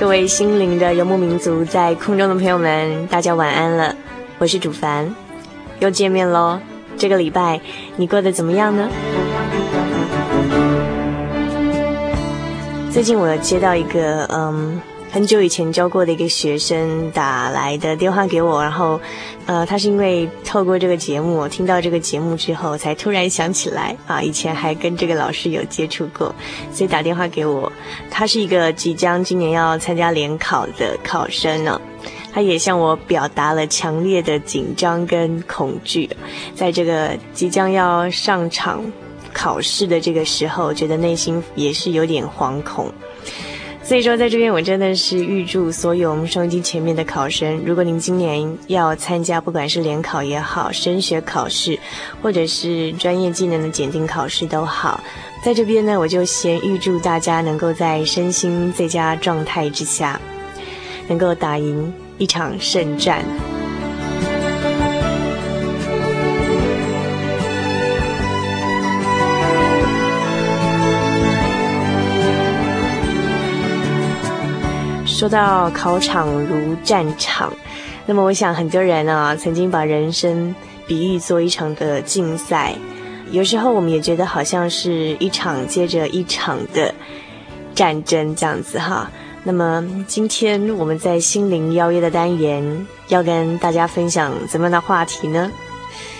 各位心灵的游牧民族，在空中的朋友们，大家晚安了。我是主凡，又见面喽。这个礼拜你过得怎么样呢？最近我接到一个嗯。很久以前教过的一个学生打来的电话给我，然后，呃，他是因为透过这个节目，听到这个节目之后，才突然想起来啊，以前还跟这个老师有接触过，所以打电话给我。他是一个即将今年要参加联考的考生呢，他也向我表达了强烈的紧张跟恐惧，在这个即将要上场考试的这个时候，觉得内心也是有点惶恐。所以说，在这边我真的是预祝所有我们收音机前面的考生，如果您今年要参加，不管是联考也好，升学考试，或者是专业技能的检定考试都好，在这边呢，我就先预祝大家能够在身心最佳状态之下，能够打赢一场胜战。说到考场如战场，那么我想很多人啊，曾经把人生比喻做一场的竞赛，有时候我们也觉得好像是一场接着一场的战争这样子哈。那么今天我们在心灵邀约的单元要跟大家分享怎么样的话题呢？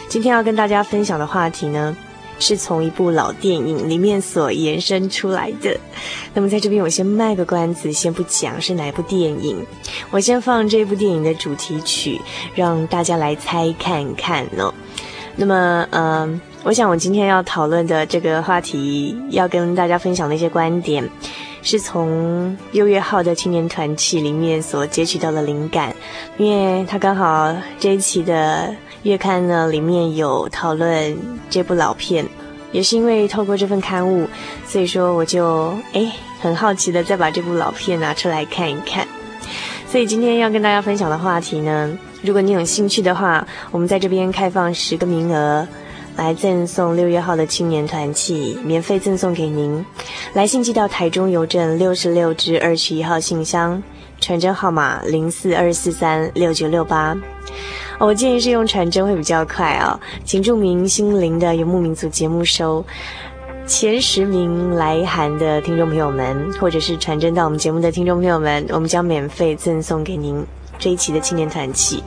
今天要跟大家分享的话题呢，是从一部老电影里面所延伸出来的。那么在这边，我先卖个关子，先不讲是哪一部电影，我先放这部电影的主题曲，让大家来猜看看哦。那么，嗯、呃，我想我今天要讨论的这个话题，要跟大家分享的一些观点，是从六月号的青年团契里面所截取到的灵感，因为它刚好这一期的。月刊呢，里面有讨论这部老片，也是因为透过这份刊物，所以说我就诶很好奇的再把这部老片拿出来看一看。所以今天要跟大家分享的话题呢，如果你有兴趣的话，我们在这边开放十个名额，来赠送六月号的青年团契，免费赠送给您。来信寄到台中邮政六十六至二十一号信箱，传真号码零四二四三六九六八。我建议是用传真会比较快啊，请注明“心灵的游牧民族”节目收前十名来函的听众朋友们，或者是传真到我们节目的听众朋友们，我们将免费赠送给您这一期的青年团契。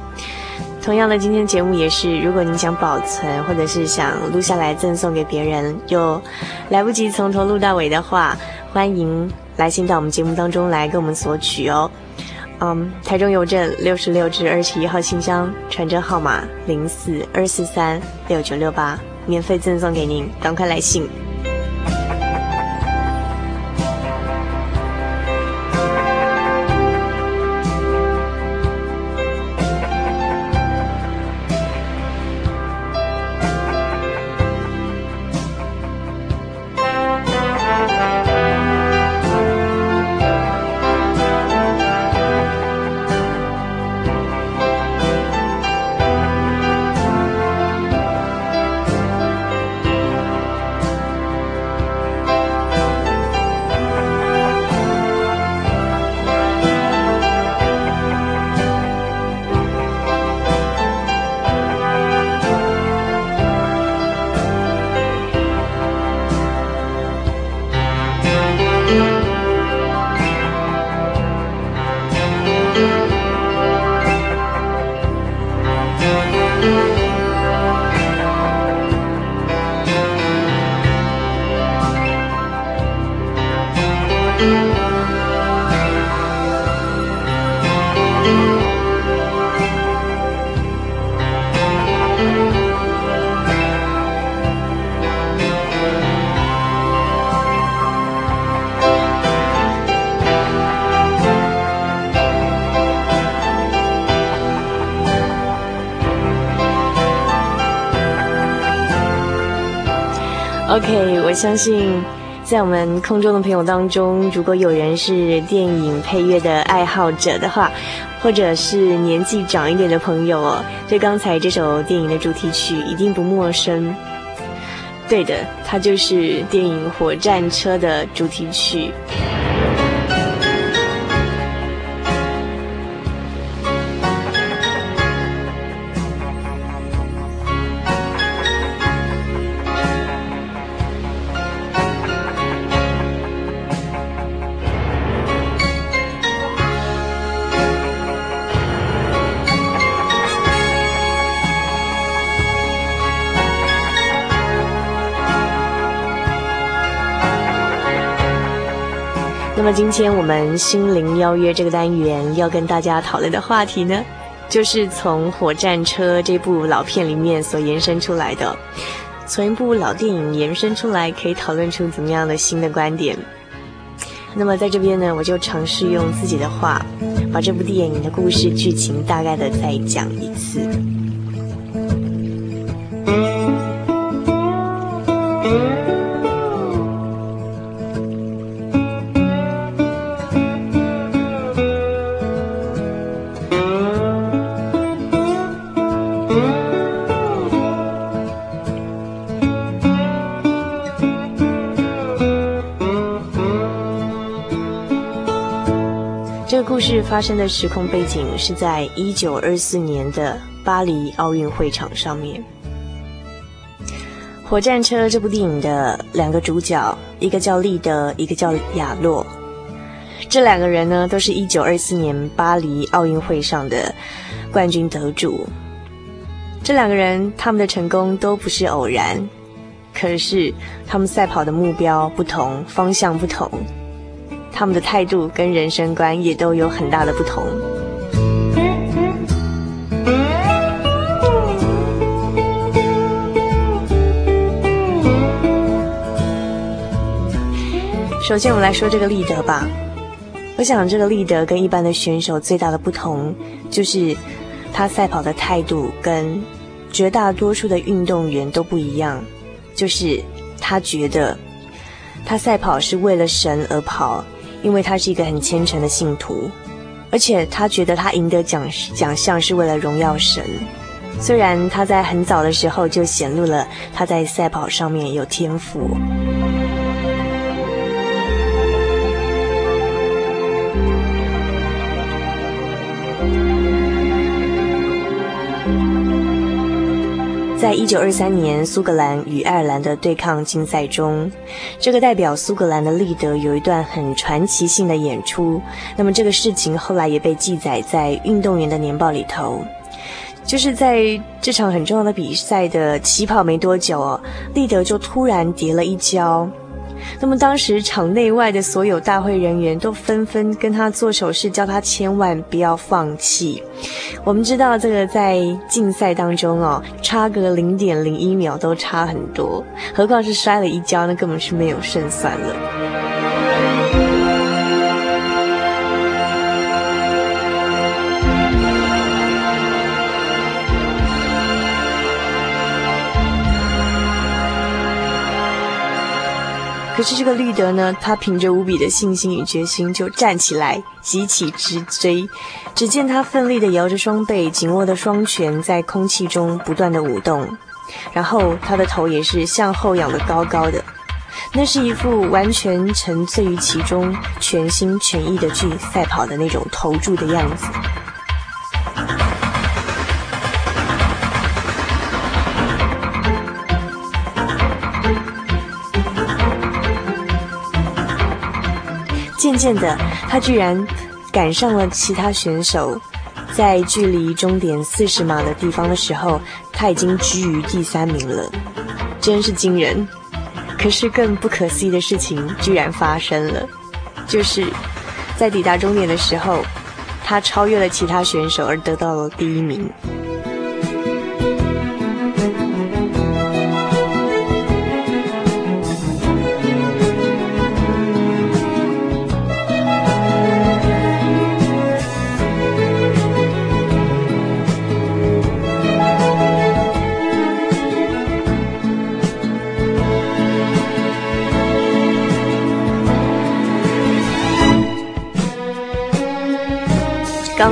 同样的，今天节目也是，如果您想保存或者是想录下来赠送给别人，又来不及从头录到尾的话，欢迎来信到我们节目当中来跟我们索取哦。嗯台中邮政六十六至二十一号信箱，传真号码零四二四三六九六八，免费赠送给您，赶快来信。相信在我们空中的朋友当中，如果有人是电影配乐的爱好者的话，或者是年纪长一点的朋友哦，对刚才这首电影的主题曲一定不陌生。对的，它就是电影《火战车》的主题曲。那么今天我们心灵邀约这个单元要跟大家讨论的话题呢，就是从《火战车》这部老片里面所延伸出来的，从一部老电影延伸出来，可以讨论出怎么样的新的观点。那么在这边呢，我就尝试用自己的话，把这部电影的故事剧情大概的再讲一次。事发生的时空背景是在一九二四年的巴黎奥运会场上面。《火战车》这部电影的两个主角，一个叫利德，一个叫亚洛。这两个人呢，都是一九二四年巴黎奥运会上的冠军得主。这两个人他们的成功都不是偶然，可是他们赛跑的目标不同，方向不同。他们的态度跟人生观也都有很大的不同。首先，我们来说这个立德吧。我想，这个立德跟一般的选手最大的不同，就是他赛跑的态度跟绝大多数的运动员都不一样。就是他觉得，他赛跑是为了神而跑。因为他是一个很虔诚的信徒，而且他觉得他赢得奖奖项是为了荣耀神。虽然他在很早的时候就显露了他在赛跑上面有天赋。在一九二三年苏格兰与爱尔兰的对抗竞赛中，这个代表苏格兰的利德有一段很传奇性的演出。那么这个事情后来也被记载在运动员的年报里头，就是在这场很重要的比赛的起跑没多久，利德就突然跌了一跤。那么当时场内外的所有大会人员都纷纷跟他做手势，叫他千万不要放弃。我们知道这个在竞赛当中哦，差个零点零一秒都差很多，何况是摔了一跤，那根本是没有胜算了。可是这个绿德呢，他凭着无比的信心与决心就站起来，急起直追。只见他奋力地摇着双臂，紧握的双拳在空气中不断地舞动，然后他的头也是向后仰得高高的。那是一副完全沉醉于其中、全心全意的去赛跑的那种投注的样子。渐渐的，他居然赶上了其他选手，在距离终点四十码的地方的时候，他已经居于第三名了，真是惊人。可是更不可思议的事情居然发生了，就是在抵达终点的时候，他超越了其他选手而得到了第一名。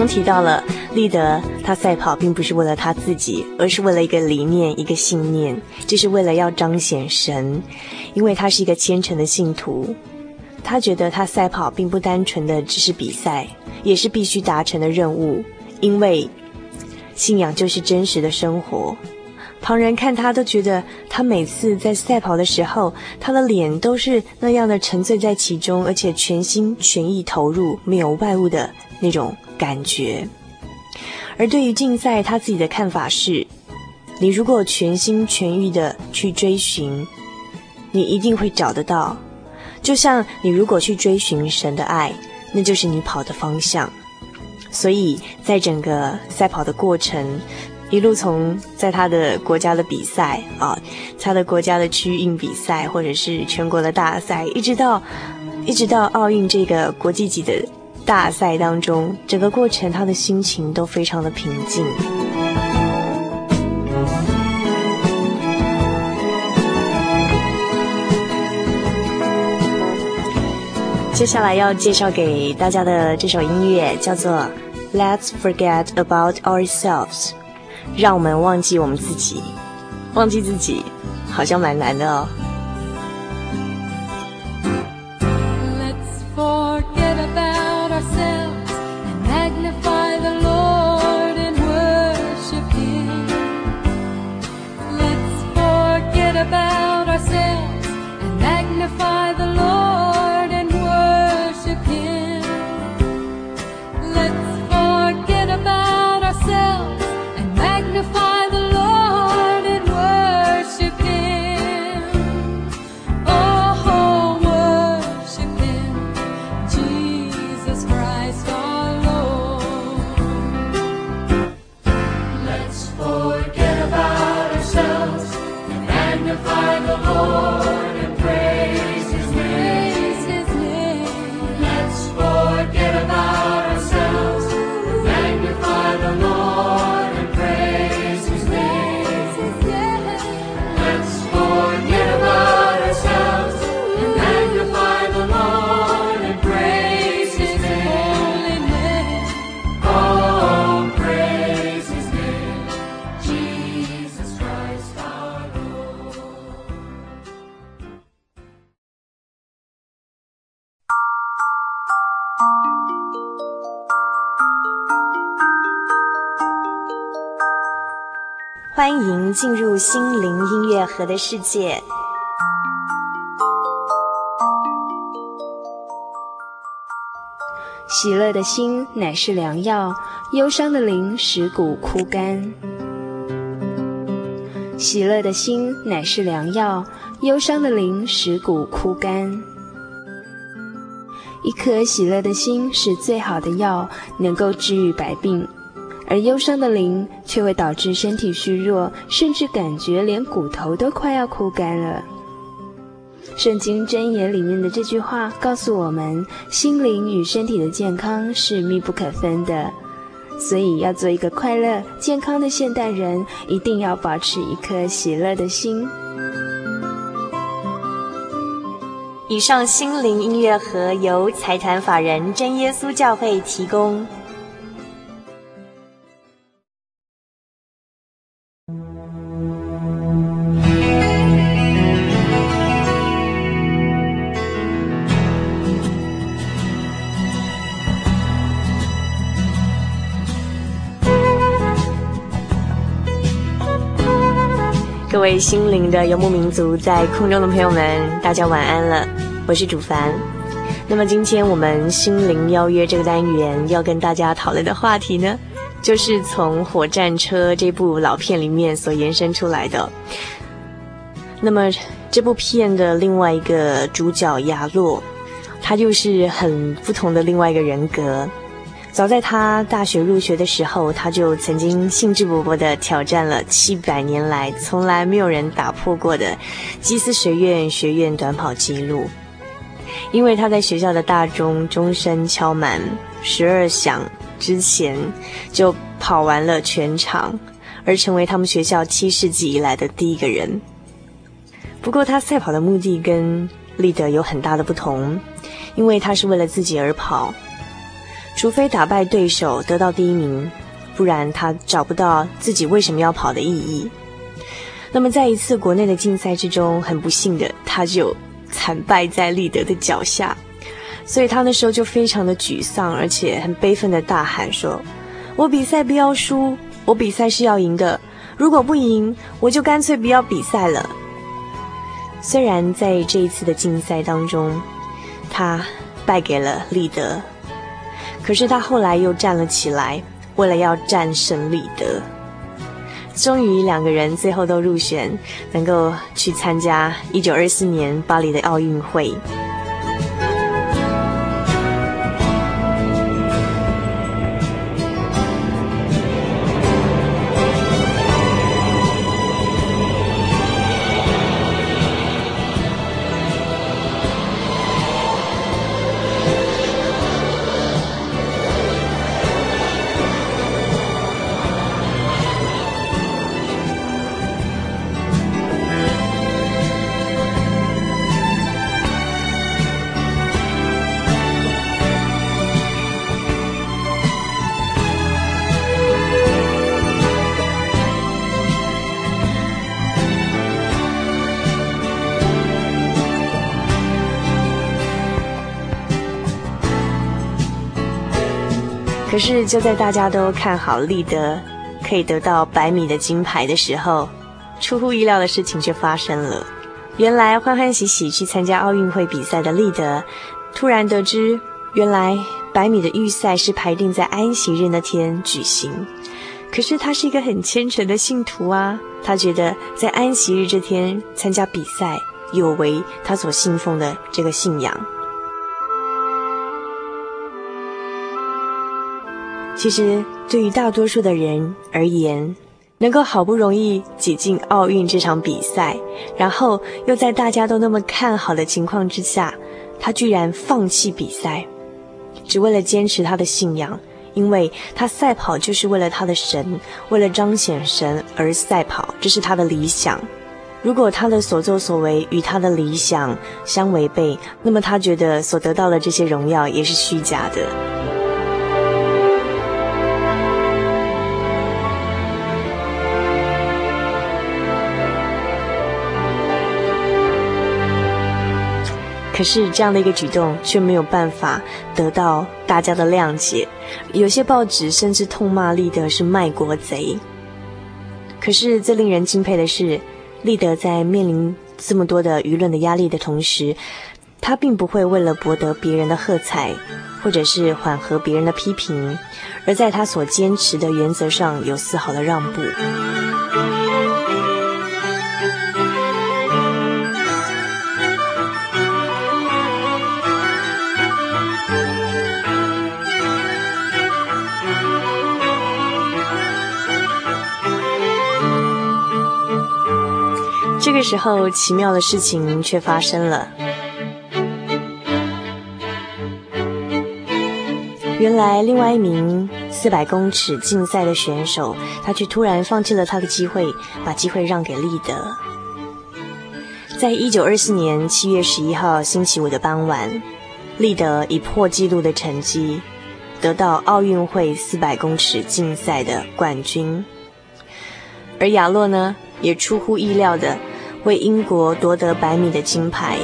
提到了立德，他赛跑并不是为了他自己，而是为了一个理念、一个信念，就是为了要彰显神，因为他是一个虔诚的信徒。他觉得他赛跑并不单纯的只是比赛，也是必须达成的任务，因为信仰就是真实的生活。旁人看他都觉得，他每次在赛跑的时候，他的脸都是那样的沉醉在其中，而且全心全意投入，没有外物的那种感觉。而对于竞赛，他自己的看法是：你如果全心全意的去追寻，你一定会找得到。就像你如果去追寻神的爱，那就是你跑的方向。所以在整个赛跑的过程。一路从在他的国家的比赛啊，他的国家的区运比赛，或者是全国的大赛，一直到一直到奥运这个国际级的大赛当中，整个过程他的心情都非常的平静。接下来要介绍给大家的这首音乐叫做《Let's Forget About Ourselves》。让我们忘记我们自己，忘记自己，好像蛮难的哦。欢迎进入心灵音乐盒的世界。喜乐的心乃是良药，忧伤的灵使骨枯干。喜乐的心乃是良药，忧伤的灵使骨枯干。一颗喜乐的心是最好的药，能够治愈百病。而忧伤的灵却会导致身体虚弱，甚至感觉连骨头都快要枯干了。圣经箴言里面的这句话告诉我们，心灵与身体的健康是密不可分的，所以要做一个快乐、健康的现代人，一定要保持一颗喜乐的心。以上心灵音乐盒由财团法人真耶稣教会提供。心灵的游牧民族，在空中的朋友们，大家晚安了。我是主凡。那么今天我们心灵邀约这个单元要跟大家讨论的话题呢，就是从《火战车》这部老片里面所延伸出来的。那么这部片的另外一个主角亚洛，他就是很不同的另外一个人格。早在他大学入学的时候，他就曾经兴致勃勃地挑战了七百年来从来没有人打破过的基斯学院学院短跑纪录。因为他在学校的大钟钟声敲满十二响之前，就跑完了全场，而成为他们学校七世纪以来的第一个人。不过，他赛跑的目的跟利德有很大的不同，因为他是为了自己而跑。除非打败对手得到第一名，不然他找不到自己为什么要跑的意义。那么在一次国内的竞赛之中，很不幸的他就惨败在立德的脚下，所以他那时候就非常的沮丧，而且很悲愤的大喊说：“我比赛不要输，我比赛是要赢的。如果不赢，我就干脆不要比赛了。”虽然在这一次的竞赛当中，他败给了立德。可是他后来又站了起来，为了要战胜李德，终于两个人最后都入选，能够去参加一九二四年巴黎的奥运会。可是，就在大家都看好立德可以得到百米的金牌的时候，出乎意料的事情却发生了。原来欢欢喜喜去参加奥运会比赛的立德，突然得知，原来百米的预赛是排定在安息日那天举行。可是他是一个很虔诚的信徒啊，他觉得在安息日这天参加比赛有违他所信奉的这个信仰。其实，对于大多数的人而言，能够好不容易挤进奥运这场比赛，然后又在大家都那么看好的情况之下，他居然放弃比赛，只为了坚持他的信仰，因为他赛跑就是为了他的神，为了彰显神而赛跑，这是他的理想。如果他的所作所为与他的理想相违背，那么他觉得所得到的这些荣耀也是虚假的。可是这样的一个举动却没有办法得到大家的谅解，有些报纸甚至痛骂立德是卖国贼。可是最令人敬佩的是，立德在面临这么多的舆论的压力的同时，他并不会为了博得别人的喝彩，或者是缓和别人的批评，而在他所坚持的原则上有丝毫的让步。个时候，奇妙的事情却发生了。原来，另外一名四百公尺竞赛的选手，他却突然放弃了他的机会，把机会让给立德。在一九二四年七月十一号星期五的傍晚，立德以破纪录的成绩得到奥运会四百公尺竞赛的冠军，而亚洛呢，也出乎意料的。为英国夺得百米的金牌。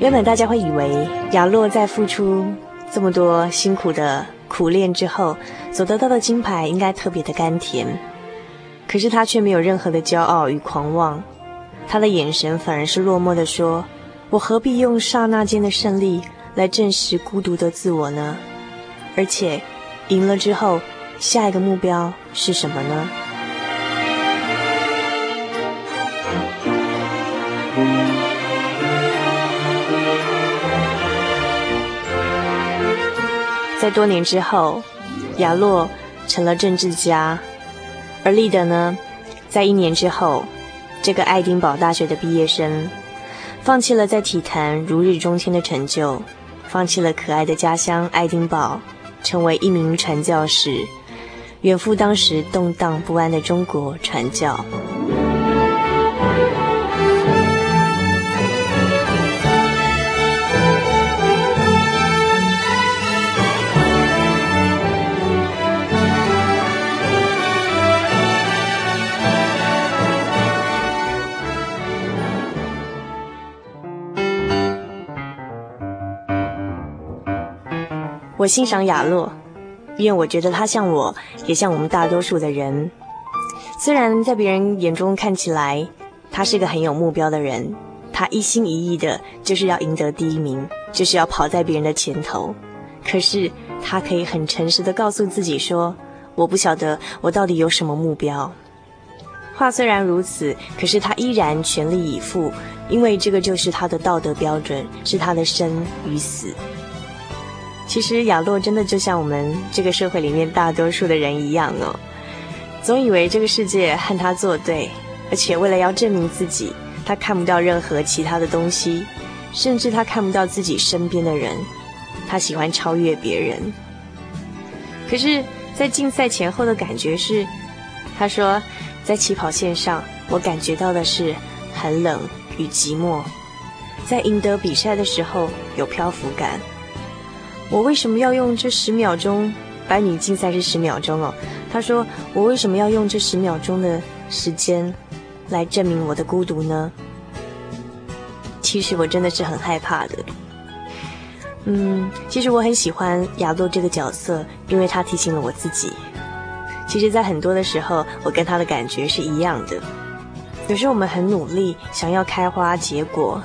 原本大家会以为雅洛在付出这么多辛苦的苦练之后，所得到的金牌应该特别的甘甜，可是他却没有任何的骄傲与狂妄，他的眼神反而是落寞的说：“我何必用刹那间的胜利来证实孤独的自我呢？而且，赢了之后，下一个目标是什么呢？”在多年之后，亚洛成了政治家，而立德呢，在一年之后，这个爱丁堡大学的毕业生，放弃了在体坛如日中天的成就，放弃了可爱的家乡爱丁堡，成为一名传教士，远赴当时动荡不安的中国传教。我欣赏亚洛，因为我觉得他像我，也像我们大多数的人。虽然在别人眼中看起来，他是个很有目标的人，他一心一意的就是要赢得第一名，就是要跑在别人的前头。可是他可以很诚实的告诉自己说：“我不晓得我到底有什么目标。”话虽然如此，可是他依然全力以赴，因为这个就是他的道德标准，是他的生与死。其实亚洛真的就像我们这个社会里面大多数的人一样哦，总以为这个世界和他作对，而且为了要证明自己，他看不到任何其他的东西，甚至他看不到自己身边的人，他喜欢超越别人。可是，在竞赛前后的感觉是，他说，在起跑线上，我感觉到的是很冷与寂寞，在赢得比赛的时候有漂浮感。我为什么要用这十秒钟？百米竞赛是十秒钟哦。他说：“我为什么要用这十秒钟的时间来证明我的孤独呢？”其实我真的是很害怕的。嗯，其实我很喜欢亚洛这个角色，因为他提醒了我自己。其实，在很多的时候，我跟他的感觉是一样的。有时候我们很努力，想要开花结果，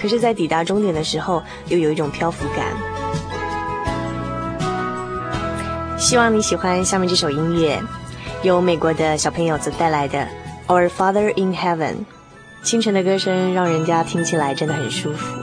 可是，在抵达终点的时候，又有一种漂浮感。希望你喜欢下面这首音乐，由美国的小朋友子带来的《Our Father in Heaven》。清晨的歌声让人家听起来真的很舒服。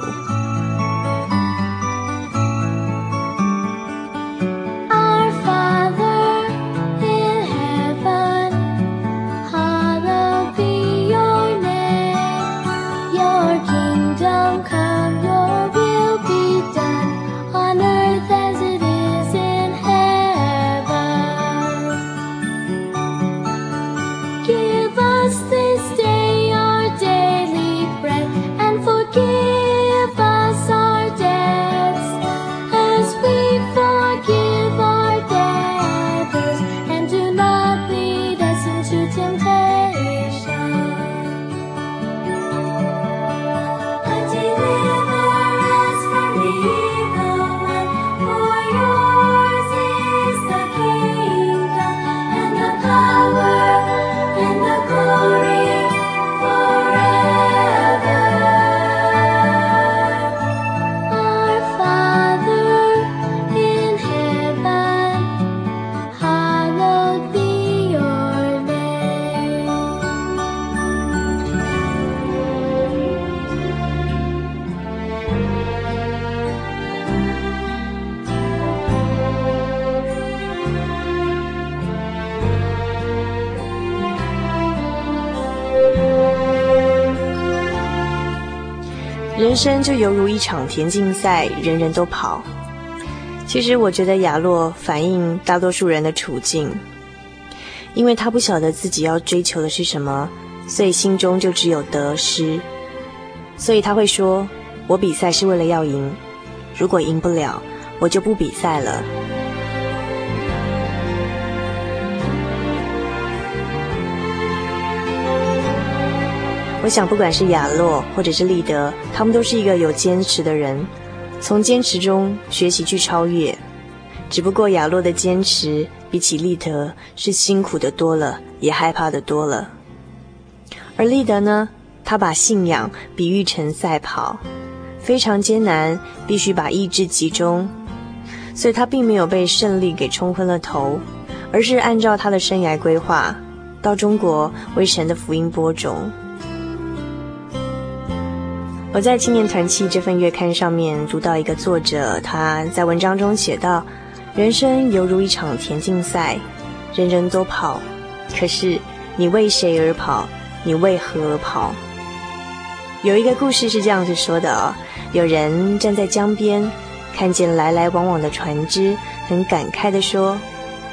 生就犹如一场田径赛，人人都跑。其实我觉得雅洛反映大多数人的处境，因为他不晓得自己要追求的是什么，所以心中就只有得失。所以他会说：“我比赛是为了要赢，如果赢不了，我就不比赛了。”我想，不管是亚洛或者是立德，他们都是一个有坚持的人，从坚持中学习去超越。只不过亚洛的坚持比起立德是辛苦的多了，也害怕的多了。而立德呢，他把信仰比喻成赛跑，非常艰难，必须把意志集中，所以他并没有被胜利给冲昏了头，而是按照他的生涯规划，到中国为神的福音播种。我在青年团契这份月刊上面读到一个作者，他在文章中写道：“人生犹如一场田径赛，人人都跑，可是你为谁而跑？你为何而跑？有一个故事是这样子说的哦：有人站在江边，看见来来往往的船只，很感慨地说：“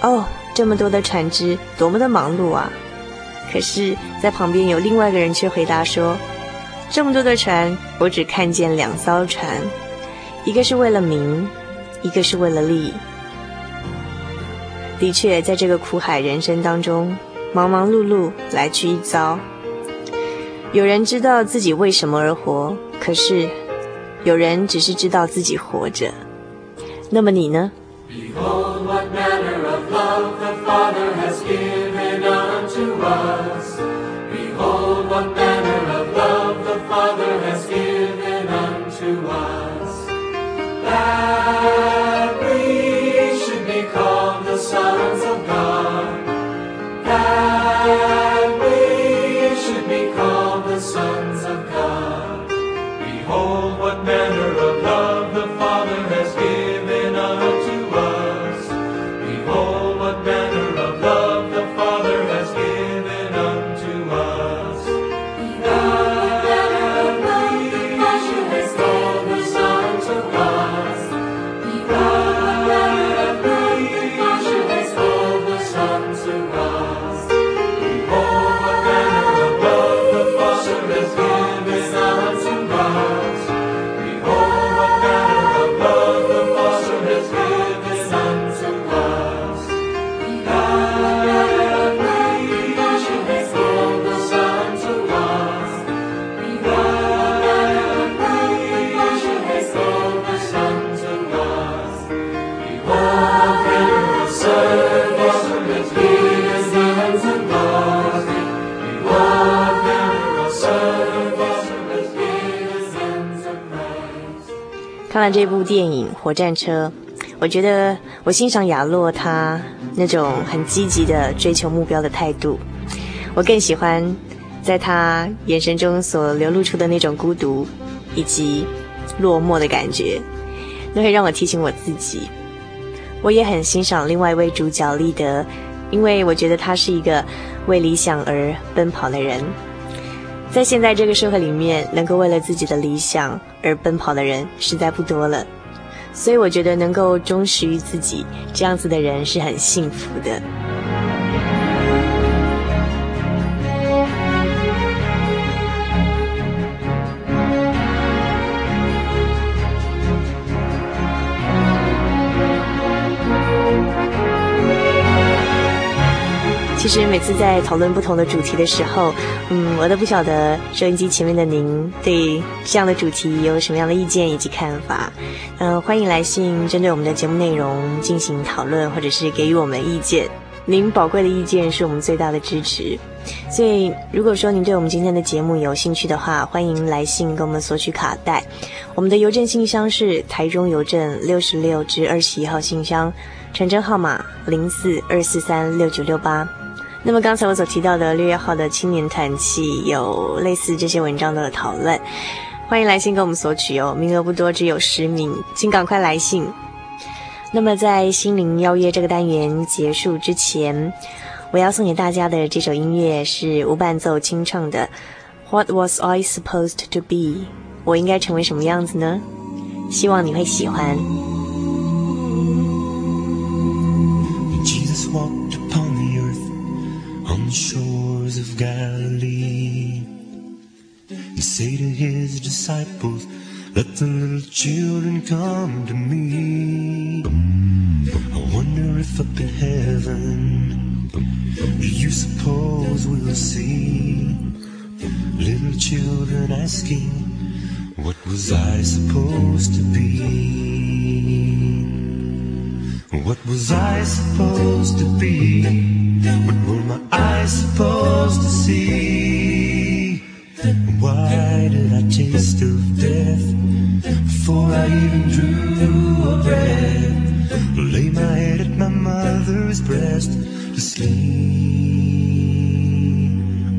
哦，这么多的船只，多么的忙碌啊！”可是，在旁边有另外一个人却回答说：“这么多的船，我只看见两艘船，一个是为了名，一个是为了利。”的确，在这个苦海人生当中，忙忙碌碌，来去一遭。有人知道自己为什么而活，可是有人只是知道自己活着。那么你呢？Father has given unto us, that we should be called the sons of God. That 完这部电影《火战车》，我觉得我欣赏亚洛他那种很积极的追求目标的态度，我更喜欢在他眼神中所流露出的那种孤独以及落寞的感觉，那会让我提醒我自己。我也很欣赏另外一位主角立德，因为我觉得他是一个为理想而奔跑的人。在现在这个社会里面，能够为了自己的理想而奔跑的人实在不多了，所以我觉得能够忠实于自己这样子的人是很幸福的。其实每次在讨论不同的主题的时候，嗯，我都不晓得收音机前面的您对这样的主题有什么样的意见以及看法。嗯，欢迎来信针对我们的节目内容进行讨论，或者是给予我们意见。您宝贵的意见是我们最大的支持。所以，如果说您对我们今天的节目有兴趣的话，欢迎来信跟我们索取卡带。我们的邮政信箱是台中邮政六十六至二十一号信箱，传真号码零四二四三六九六八。那么刚才我所提到的六月号的青年团契有类似这些文章的讨论，欢迎来信跟我们索取哦，名额不多，只有十名，请赶快来信。那么在心灵邀约这个单元结束之前，我要送给大家的这首音乐是无伴奏清唱的《What Was I Supposed to Be》，我应该成为什么样子呢？希望你会喜欢。Galilee, he said to his disciples, Let the little children come to me. I wonder if up in heaven, do you suppose we'll see little children asking, What was I supposed to be? What was I supposed to be? What were my eyes supposed to see? Why did I taste of death before I even drew a breath? Lay my head at my mother's breast to sleep.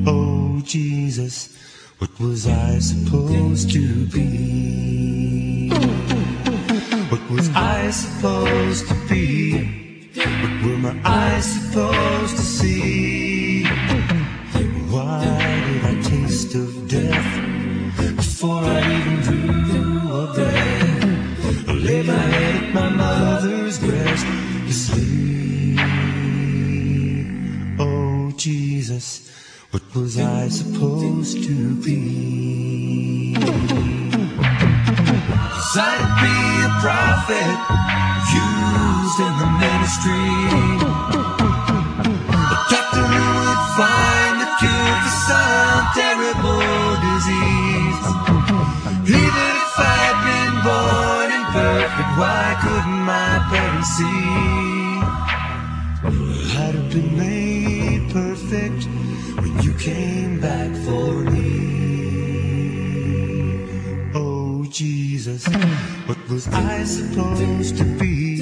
Oh, Jesus, what was I supposed to be? Been made perfect when you came back for me. Oh, Jesus, what was I supposed to be?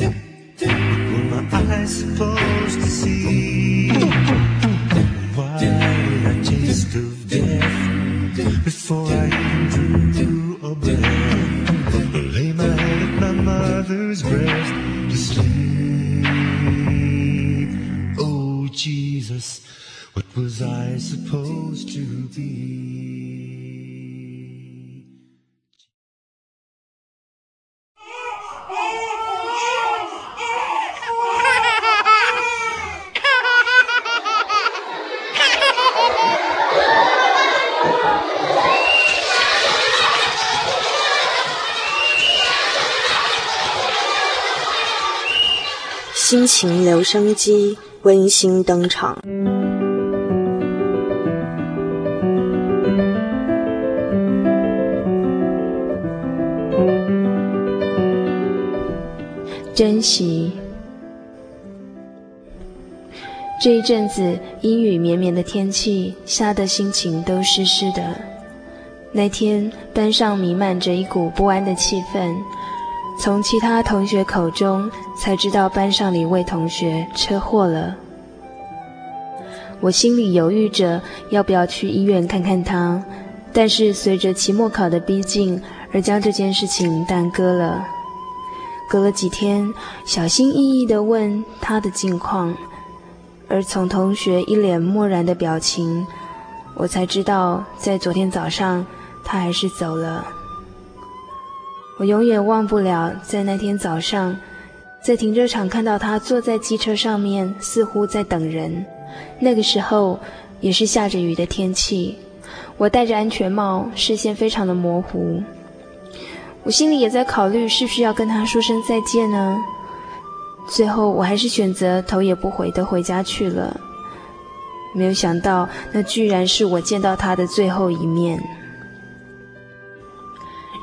情留声机温馨登场。珍惜。这一阵子阴雨绵绵的天气，下的心情都湿湿的。那天班上弥漫着一股不安的气氛。从其他同学口中才知道班上的一位同学车祸了。我心里犹豫着要不要去医院看看他，但是随着期末考的逼近而将这件事情耽搁了。隔了几天，小心翼翼地问他的近况，而从同学一脸漠然的表情，我才知道在昨天早上他还是走了。我永远忘不了，在那天早上，在停车场看到他坐在机车上面，似乎在等人。那个时候也是下着雨的天气，我戴着安全帽，视线非常的模糊。我心里也在考虑，是不是要跟他说声再见呢？最后我还是选择头也不回地回家去了。没有想到，那居然是我见到他的最后一面。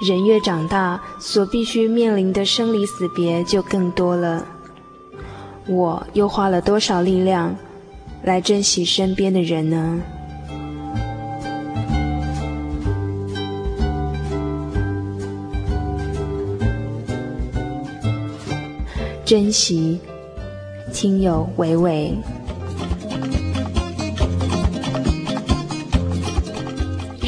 人越长大，所必须面临的生离死别就更多了。我又花了多少力量来珍惜身边的人呢？珍惜，听友维维。